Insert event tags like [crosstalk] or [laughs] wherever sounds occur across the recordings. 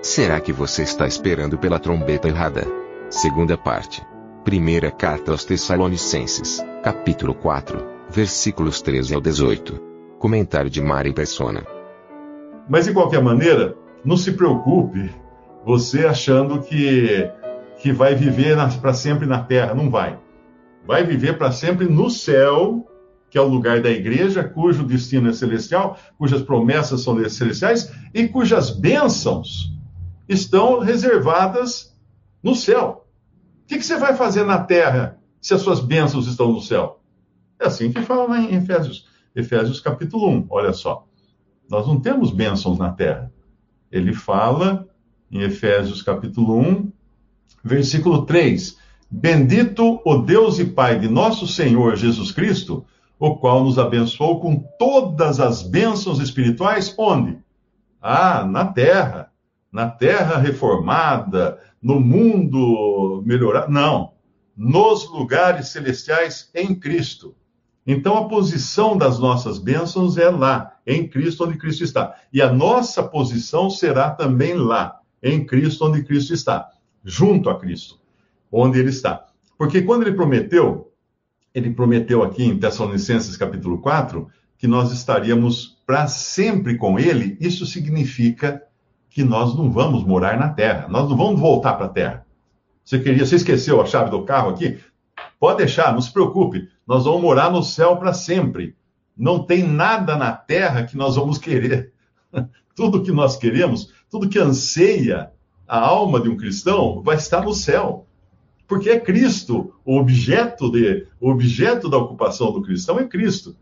Será que você está esperando pela trombeta errada? Segunda parte. Primeira carta aos Tessalonicenses, capítulo 4, versículos 13 ao 18. Comentário de Mari Persona. Mas de qualquer maneira, não se preocupe você achando que, que vai viver para sempre na terra. Não vai. Vai viver para sempre no céu, que é o lugar da igreja, cujo destino é celestial, cujas promessas são celestiais e cujas bênçãos estão reservadas no céu. O que, que, você vai fazer na terra se as suas bênçãos estão no céu? É assim que fala em Efésios, Efésios capítulo 1. Olha só. Nós não temos bênçãos na terra. Ele fala em Efésios capítulo 1, versículo 3: Bendito o Deus e Pai de nosso Senhor Jesus Cristo, o qual nos abençoou com todas as bênçãos espirituais, onde? Ah, na terra na terra reformada, no mundo melhorado. Não. Nos lugares celestiais em Cristo. Então a posição das nossas bênçãos é lá, em Cristo, onde Cristo está. E a nossa posição será também lá, em Cristo, onde Cristo está. Junto a Cristo, onde Ele está. Porque quando Ele prometeu, Ele prometeu aqui em Tessalonicenses capítulo 4, que nós estaríamos para sempre com Ele, isso significa que nós não vamos morar na Terra, nós não vamos voltar para a Terra. Você queria, você esqueceu a chave do carro aqui? Pode deixar, não se preocupe, nós vamos morar no céu para sempre. Não tem nada na Terra que nós vamos querer. [laughs] tudo que nós queremos, tudo que anseia a alma de um cristão, vai estar no céu. Porque é Cristo o objeto de, o objeto da ocupação do cristão é Cristo.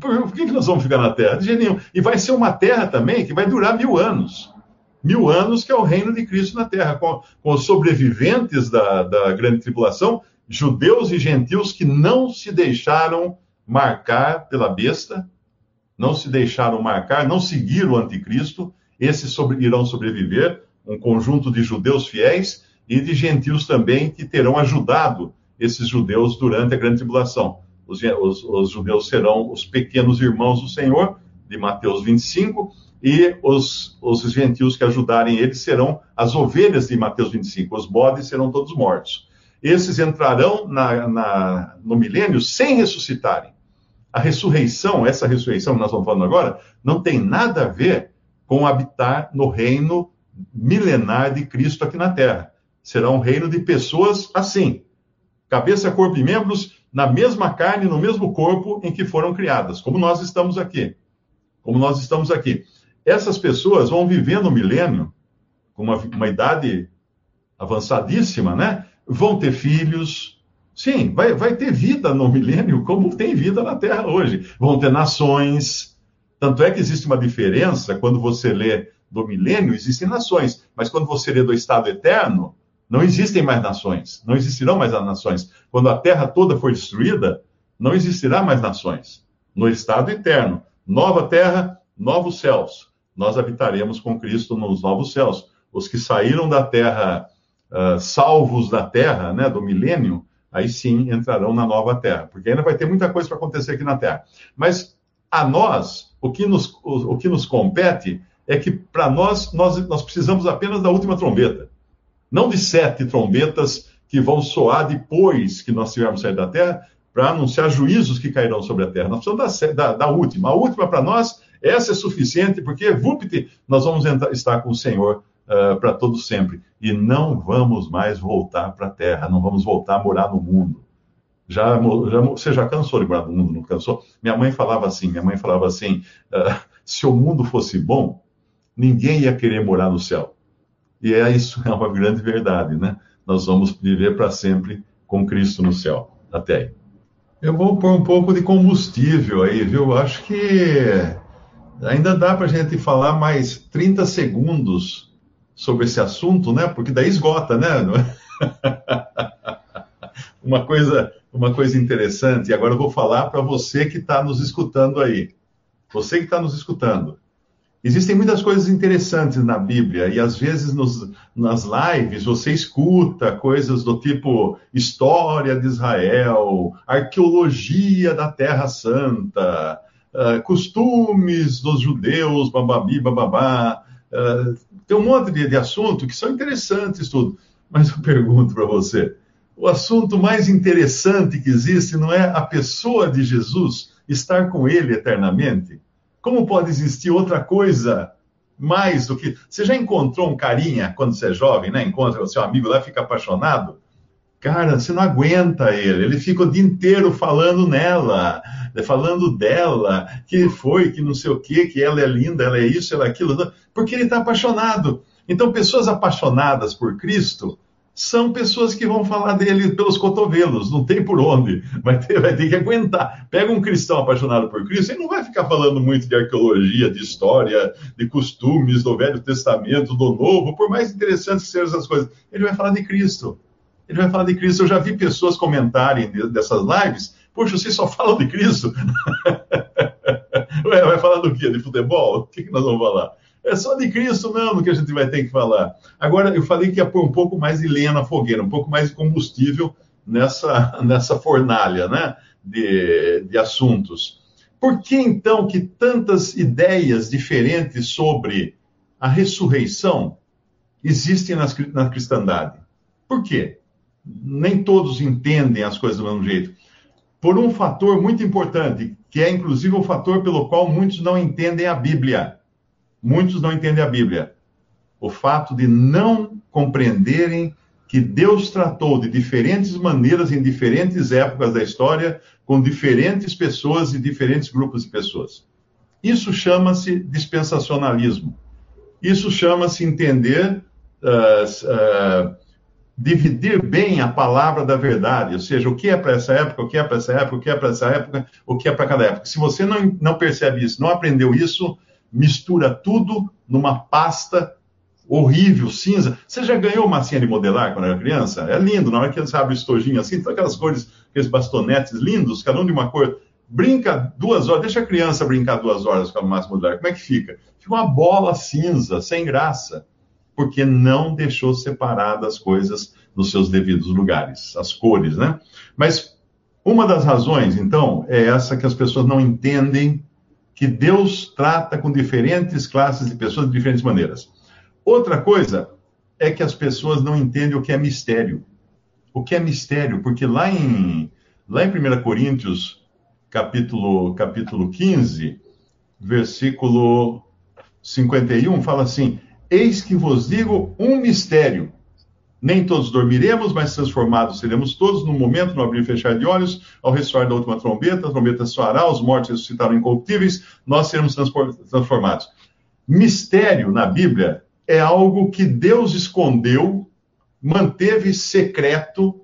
Por, que, que nós vamos ficar na Terra? De jeito nenhum. E vai ser uma terra também que vai durar mil anos mil anos, que é o reino de Cristo na terra, com, com os sobreviventes da, da grande tribulação, judeus e gentios que não se deixaram marcar pela besta, não se deixaram marcar, não seguiram o anticristo, esses sobre, irão sobreviver, um conjunto de judeus fiéis e de gentios também que terão ajudado esses judeus durante a grande tribulação. Os, os, os judeus serão os pequenos irmãos do Senhor, de Mateus 25, e os, os gentios que ajudarem eles serão as ovelhas de Mateus 25, os bodes serão todos mortos. Esses entrarão na, na, no milênio sem ressuscitarem. A ressurreição, essa ressurreição que nós estamos falando agora, não tem nada a ver com habitar no reino milenar de Cristo aqui na Terra. Será um reino de pessoas assim, cabeça, corpo e membros, na mesma carne, no mesmo corpo em que foram criadas, como nós estamos aqui. Como nós estamos aqui essas pessoas vão viver no milênio, com uma, uma idade avançadíssima, né? Vão ter filhos. Sim, vai, vai ter vida no milênio, como tem vida na Terra hoje. Vão ter nações. Tanto é que existe uma diferença quando você lê do milênio, existem nações, mas quando você lê do estado eterno, não existem mais nações, não existirão mais nações. Quando a terra toda for destruída, não existirá mais nações. No estado eterno, nova terra, novos céus nós habitaremos com Cristo nos novos céus. Os que saíram da terra, uh, salvos da terra, né, do milênio, aí sim entrarão na nova terra, porque ainda vai ter muita coisa para acontecer aqui na terra. Mas a nós, o que nos, o, o que nos compete é que para nós, nós, nós precisamos apenas da última trombeta. Não de sete trombetas que vão soar depois que nós tivermos saído da terra, para anunciar juízos que cairão sobre a terra. Nós precisamos da, da, da última. A última para nós essa é suficiente, porque, vupt, nós vamos entrar, estar com o Senhor uh, para todo sempre. E não vamos mais voltar para a terra, não vamos voltar a morar no mundo. Já, já, você já cansou de morar no mundo, não cansou? Minha mãe falava assim, minha mãe falava assim, uh, se o mundo fosse bom, ninguém ia querer morar no céu. E é isso, é uma grande verdade, né? Nós vamos viver para sempre com Cristo no céu. Até aí. Eu vou pôr um pouco de combustível aí, viu? Acho que Ainda dá para a gente falar mais 30 segundos sobre esse assunto, né? Porque daí esgota, né? [laughs] uma coisa, uma coisa interessante. E agora eu vou falar para você que está nos escutando aí. Você que está nos escutando. Existem muitas coisas interessantes na Bíblia e às vezes nos, nas lives você escuta coisas do tipo história de Israel, arqueologia da Terra Santa, uh, costumes dos judeus, bababi, bababá. Uh, tem um monte de, de assunto que são interessantes tudo. Mas eu pergunto para você, o assunto mais interessante que existe não é a pessoa de Jesus estar com ele eternamente? Como pode existir outra coisa mais do que. Você já encontrou um carinha quando você é jovem, né? Encontra o seu amigo lá, fica apaixonado. Cara, você não aguenta ele. Ele fica o dia inteiro falando nela, falando dela, que foi, que não sei o quê, que ela é linda, ela é isso, ela é aquilo, porque ele está apaixonado. Então, pessoas apaixonadas por Cristo são pessoas que vão falar dele pelos cotovelos, não tem por onde, vai ter, vai ter que aguentar. Pega um cristão apaixonado por Cristo, ele não vai ficar falando muito de arqueologia, de história, de costumes do Velho Testamento, do Novo, por mais interessantes que sejam essas coisas. Ele vai falar de Cristo. Ele vai falar de Cristo. Eu já vi pessoas comentarem dessas lives, poxa, vocês só falam de Cristo? [laughs] Ué, vai falar do quê? De futebol? O que, nós vamos falar? É só de Cristo mesmo que a gente vai ter que falar. Agora, eu falei que ia pôr um pouco mais de lenha na fogueira, um pouco mais de combustível nessa, [laughs] nessa fornalha né, de, de assuntos. Por que então que tantas ideias diferentes sobre a ressurreição existem nas, na cristandade? Por quê? Nem todos entendem as coisas do mesmo jeito. Por um fator muito importante, que é inclusive o fator pelo qual muitos não entendem a Bíblia. Muitos não entendem a Bíblia. O fato de não compreenderem que Deus tratou de diferentes maneiras em diferentes épocas da história com diferentes pessoas e diferentes grupos de pessoas. Isso chama-se dispensacionalismo. Isso chama-se entender, uh, uh, dividir bem a palavra da verdade, ou seja, o que é para essa época, o que é para essa época, o que é para essa época, o que é para cada época. Se você não, não percebe isso, não aprendeu isso, mistura tudo numa pasta horrível, cinza. Você já ganhou massinha de modelar quando era criança? É lindo, na hora que você abre o estojinho assim, todas aquelas cores, aqueles bastonetes lindos, cada um de uma cor. Brinca duas horas, deixa a criança brincar duas horas com a massa modelar. Como é que fica? Fica uma bola cinza, sem graça, porque não deixou separadas as coisas nos seus devidos lugares, as cores, né? Mas uma das razões, então, é essa que as pessoas não entendem que Deus trata com diferentes classes de pessoas de diferentes maneiras. Outra coisa é que as pessoas não entendem o que é mistério. O que é mistério? Porque lá em, lá em 1 Coríntios, capítulo, capítulo 15, versículo 51, fala assim: Eis que vos digo um mistério. Nem todos dormiremos, mas transformados seremos todos no momento, no abrir e fechar de olhos, ao ressoar da última trombeta, a trombeta soará, os mortos ressuscitarão incorruptíveis, nós seremos transformados. Mistério na Bíblia é algo que Deus escondeu, manteve secreto,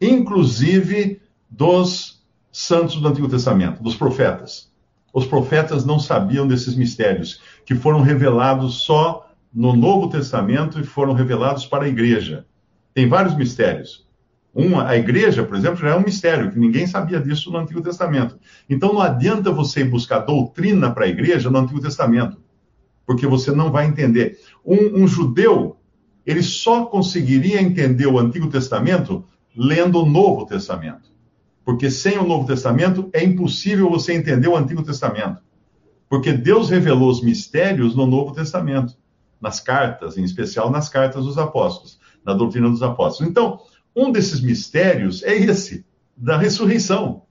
inclusive dos santos do Antigo Testamento, dos profetas. Os profetas não sabiam desses mistérios, que foram revelados só no Novo Testamento e foram revelados para a igreja. Tem vários mistérios. Uma, a igreja, por exemplo, já é um mistério, que ninguém sabia disso no Antigo Testamento. Então não adianta você buscar doutrina para a igreja no Antigo Testamento, porque você não vai entender. Um, um judeu, ele só conseguiria entender o Antigo Testamento lendo o Novo Testamento. Porque sem o Novo Testamento é impossível você entender o Antigo Testamento. Porque Deus revelou os mistérios no Novo Testamento nas cartas, em especial nas cartas dos apóstolos, na doutrina dos apóstolos. Então, um desses mistérios é esse, da ressurreição,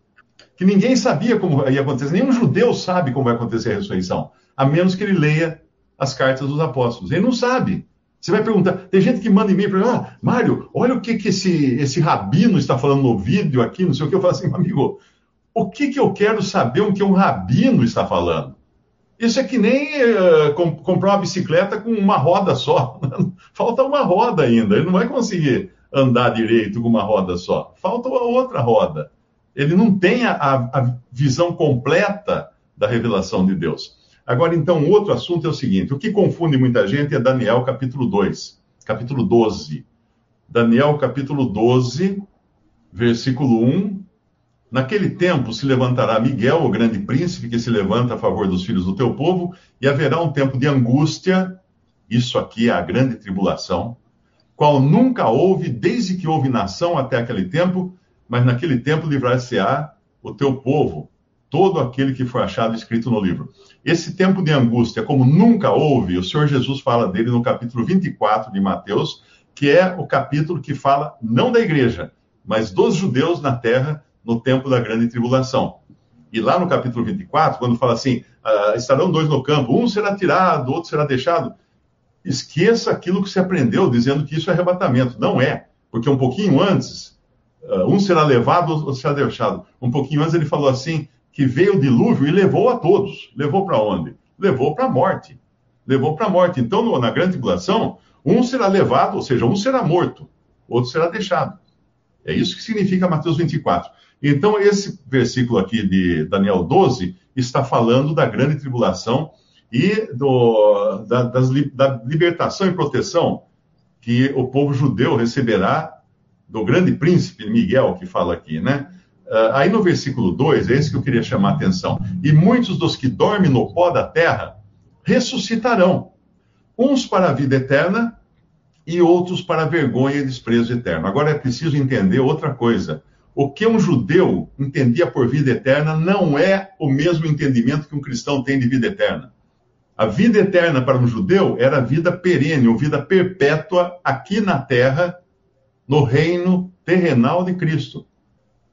que ninguém sabia como ia acontecer, nenhum judeu sabe como vai acontecer a ressurreição, a menos que ele leia as cartas dos apóstolos. Ele não sabe. Você vai perguntar, tem gente que manda e-mail para mim, ah, Mário, olha o que, que esse, esse rabino está falando no vídeo aqui, não sei o que. Eu falo assim, amigo, o que, que eu quero saber o que um rabino está falando? Isso é que nem uh, comprar uma bicicleta com uma roda só. [laughs] Falta uma roda ainda. Ele não vai conseguir andar direito com uma roda só. Falta uma outra roda. Ele não tem a, a visão completa da revelação de Deus. Agora, então, outro assunto é o seguinte: o que confunde muita gente é Daniel capítulo 2, capítulo 12. Daniel capítulo 12, versículo 1. Naquele tempo se levantará Miguel, o grande príncipe, que se levanta a favor dos filhos do teu povo, e haverá um tempo de angústia, isso aqui é a grande tribulação, qual nunca houve desde que houve nação até aquele tempo, mas naquele tempo livrar-se-á o teu povo, todo aquele que foi achado escrito no livro. Esse tempo de angústia, como nunca houve, o Senhor Jesus fala dele no capítulo 24 de Mateus, que é o capítulo que fala não da igreja, mas dos judeus na terra no tempo da grande tribulação. E lá no capítulo 24, quando fala assim: ah, estarão dois no campo, um será tirado, outro será deixado. Esqueça aquilo que se aprendeu dizendo que isso é arrebatamento. Não é, porque um pouquinho antes, ah, um será levado, outro será deixado. Um pouquinho antes ele falou assim: que veio o dilúvio e levou a todos. Levou para onde? Levou para a morte. Levou para a morte. Então, no, na grande tribulação, um será levado, ou seja, um será morto, outro será deixado. É isso que significa Mateus 24. Então, esse versículo aqui de Daniel 12 está falando da grande tribulação e do, da, das, da libertação e proteção que o povo judeu receberá do grande príncipe Miguel, que fala aqui, né? Uh, aí no versículo 2, é esse que eu queria chamar a atenção. E muitos dos que dormem no pó da terra ressuscitarão, uns para a vida eterna e outros para a vergonha e desprezo eterno. Agora é preciso entender outra coisa. O que um judeu entendia por vida eterna não é o mesmo entendimento que um cristão tem de vida eterna. A vida eterna para um judeu era a vida perene, ou vida perpétua aqui na terra, no reino terrenal de Cristo.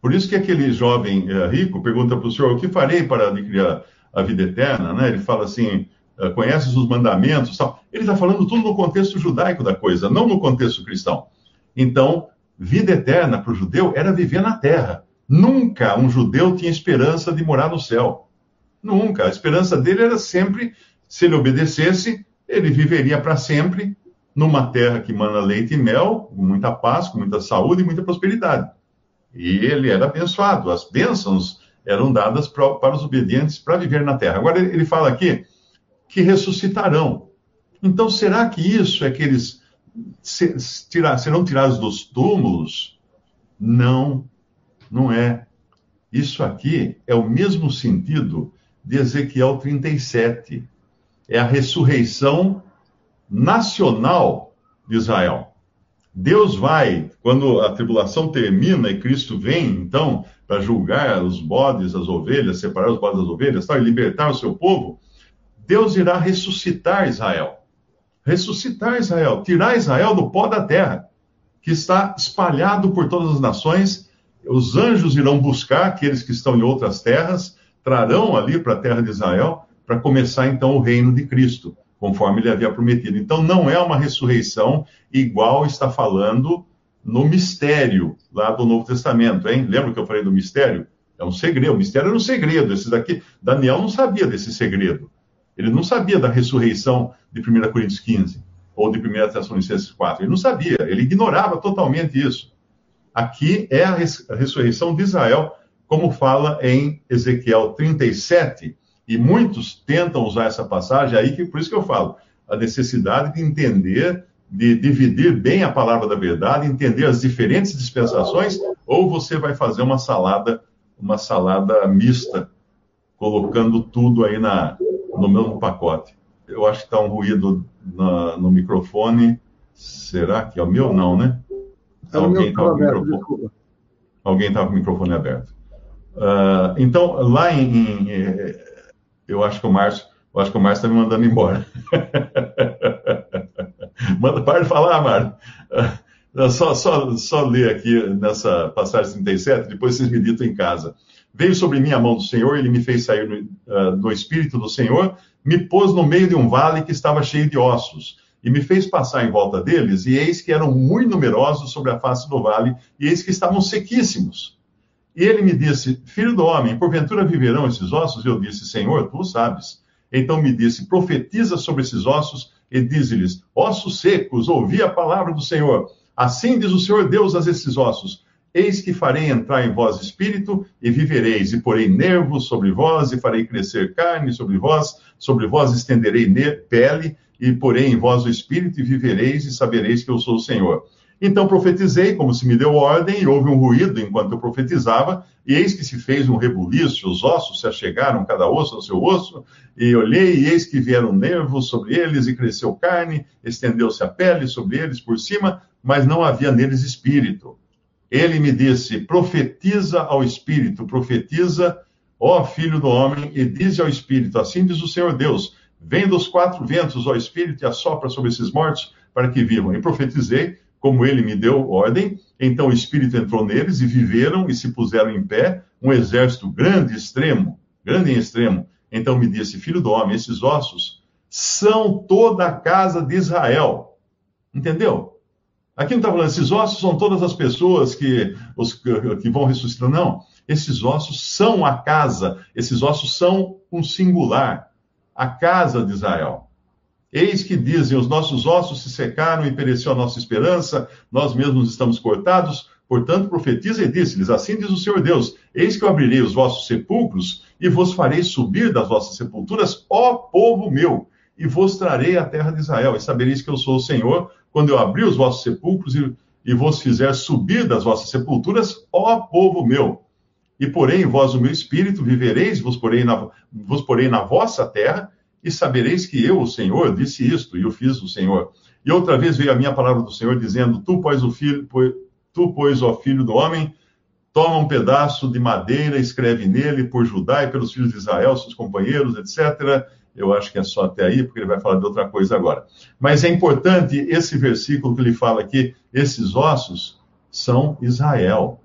Por isso que aquele jovem uh, rico pergunta para o senhor: o que farei para adquirir a, a vida eterna? Né? Ele fala assim: uh, conheces os mandamentos? Tal. Ele está falando tudo no contexto judaico da coisa, não no contexto cristão. Então, vida eterna para o judeu era viver na terra. Nunca um judeu tinha esperança de morar no céu. Nunca. A esperança dele era sempre, se ele obedecesse, ele viveria para sempre numa terra que mana leite e mel, com muita paz, com muita saúde e muita prosperidade. E ele era abençoado. As bênçãos eram dadas para, para os obedientes para viver na terra. Agora ele fala aqui que ressuscitarão. Então, será que isso é que eles serão tirados dos túmulos? Não, não é. Isso aqui é o mesmo sentido de Ezequiel 37. É a ressurreição nacional de Israel. Deus vai, quando a tribulação termina e Cristo vem, então, para julgar os bodes, as ovelhas, separar os bodes das ovelhas tal, e libertar o seu povo, Deus irá ressuscitar Israel. Ressuscitar Israel, tirar Israel do pó da terra, que está espalhado por todas as nações. Os anjos irão buscar aqueles que estão em outras terras, trarão ali para a terra de Israel, para começar então o reino de Cristo conforme ele havia prometido. Então, não é uma ressurreição igual está falando no mistério lá do Novo Testamento, hein? Lembra que eu falei do mistério? É um segredo. O mistério era um segredo. Esses daqui, Daniel não sabia desse segredo. Ele não sabia da ressurreição de 1 Coríntios 15 ou de 1 Tessalonicenses 4. Ele não sabia. Ele ignorava totalmente isso. Aqui é a, res, a ressurreição de Israel, como fala em Ezequiel 37, e muitos tentam usar essa passagem aí, que por isso que eu falo, a necessidade de entender, de dividir bem a palavra da verdade, entender as diferentes dispensações, ou você vai fazer uma salada, uma salada mista, colocando tudo aí na, no mesmo pacote. Eu acho que está um ruído na, no microfone. Será que é o meu? Não, né? É Alguém está com, microfone... Tá com o microfone aberto. Uh, então, lá em, em eu acho que o Márcio, eu acho que o Márcio está me mandando embora. [laughs] Manda, para de falar, Márcio. Só, só, só ler aqui nessa passagem 37, depois vocês meditam em casa. Veio sobre mim a mão do Senhor, ele me fez sair no, uh, do Espírito do Senhor, me pôs no meio de um vale que estava cheio de ossos, e me fez passar em volta deles, e eis que eram muito numerosos sobre a face do vale, e eis que estavam sequíssimos. E ele me disse: Filho do homem, porventura viverão esses ossos? Eu disse: Senhor, tu sabes. Então me disse: Profetiza sobre esses ossos e dize-lhes: Ossos secos, ouvi a palavra do Senhor. Assim diz o Senhor Deus a esses ossos: Eis que farei entrar em vós espírito e vivereis, e porei nervos sobre vós, e farei crescer carne sobre vós, sobre vós estenderei pele, e porei em vós o espírito e vivereis, e sabereis que eu sou o Senhor. Então profetizei, como se me deu ordem, e houve um ruído enquanto eu profetizava, e eis que se fez um rebuliço, os ossos se achegaram, cada osso ao seu osso, e olhei, e eis que vieram nervos sobre eles, e cresceu carne, estendeu-se a pele sobre eles por cima, mas não havia neles espírito. Ele me disse: profetiza ao espírito, profetiza, ó filho do homem, e diz ao espírito: assim diz o Senhor Deus: vem dos quatro ventos, ó espírito, e assopra sobre esses mortos para que vivam. E profetizei como ele me deu ordem. Então o Espírito entrou neles e viveram e se puseram em pé um exército grande e extremo, grande e extremo. Então me disse, filho do homem, esses ossos são toda a casa de Israel. Entendeu? Aqui não está falando, esses ossos são todas as pessoas que, os, que vão ressuscitar. Não, esses ossos são a casa, esses ossos são um singular, a casa de Israel. Eis que dizem: os nossos ossos se secaram e pereceu a nossa esperança, nós mesmos estamos cortados. Portanto, profetiza e disse-lhes: Assim diz o Senhor Deus: Eis que eu abrirei os vossos sepulcros e vos farei subir das vossas sepulturas, ó povo meu, e vos trarei a terra de Israel. E sabereis que eu sou o Senhor, quando eu abrir os vossos sepulcros e, e vos fizer subir das vossas sepulturas, ó povo meu. E porém vós o meu espírito, vivereis, vos porei na, vos na vossa terra, e sabereis que eu, o Senhor, disse isto, e o fiz o Senhor. E outra vez veio a minha palavra do Senhor, dizendo: Tu, pois, o filho, tu, pois, ó filho do homem, toma um pedaço de madeira, escreve nele por Judá e pelos filhos de Israel, seus companheiros, etc. Eu acho que é só até aí, porque ele vai falar de outra coisa agora. Mas é importante esse versículo que ele fala aqui: esses ossos são Israel.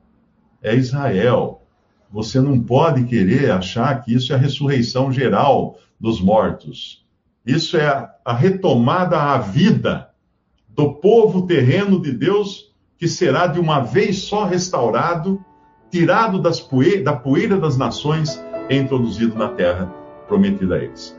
É Israel. Você não pode querer achar que isso é a ressurreição geral dos mortos. Isso é a, retomada à vida do povo terreno de Deus, que será de uma vez só restaurado, tirado da poeira das nações e introduzido na terra prometida a eles.